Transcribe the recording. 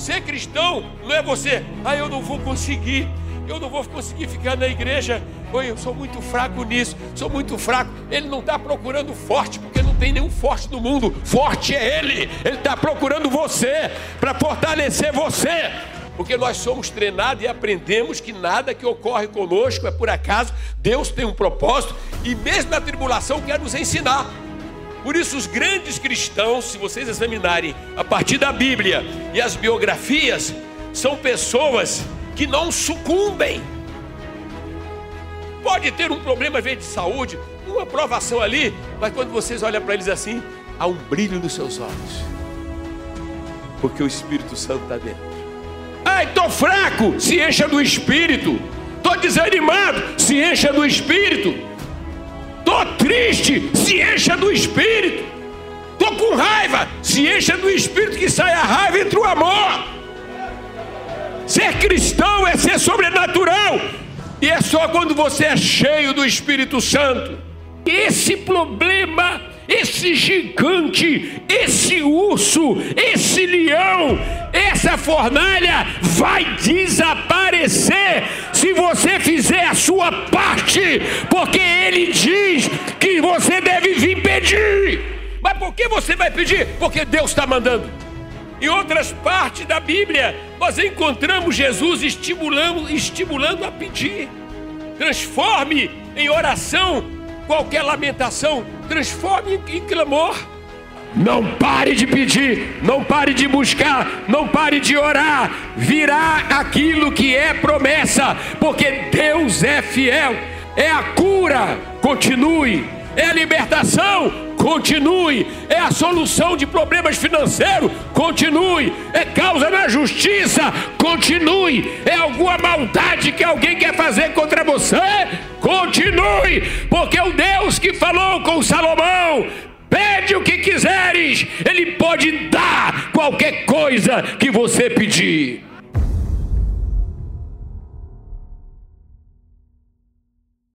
Ser cristão não é você, ah, eu não vou conseguir, eu não vou conseguir ficar na igreja, Oi, eu sou muito fraco nisso, sou muito fraco. Ele não está procurando forte, porque não tem nenhum forte no mundo. Forte é Ele, Ele está procurando você, para fortalecer você. Porque nós somos treinados e aprendemos que nada que ocorre conosco é por acaso, Deus tem um propósito e mesmo na tribulação quer nos ensinar. Por isso, os grandes cristãos, se vocês examinarem a partir da Bíblia e as biografias, são pessoas que não sucumbem. Pode ter um problema de saúde, uma provação ali, mas quando vocês olham para eles assim, há um brilho nos seus olhos, porque o Espírito Santo está dentro. Ai, estou fraco, se encha do Espírito. Estou desanimado, se encha do Espírito. Triste, se encha do Espírito. Estou com raiva, se encha do Espírito que sai a raiva entre o amor. Ser cristão é ser sobrenatural. E é só quando você é cheio do Espírito Santo. Esse problema, esse gigante, esse urso, esse leão, essa fornalha vai desaparecer se você fizer a sua parte, porque ele diz que você deve vir pedir. Mas por que você vai pedir? Porque Deus está mandando. Em outras partes da Bíblia, nós encontramos Jesus estimulando, estimulando a pedir. Transforme em oração qualquer lamentação, transforme em clamor. Não pare de pedir, não pare de buscar, não pare de orar. Virá aquilo que é promessa, porque Deus é fiel. É a cura, continue. É a libertação, continue. É a solução de problemas financeiros, continue. É causa na justiça, continue. É alguma maldade que alguém quer fazer contra você, continue. Porque o Deus que falou com Salomão, pede o que quiseres, Ele pode dar qualquer coisa que você pedir.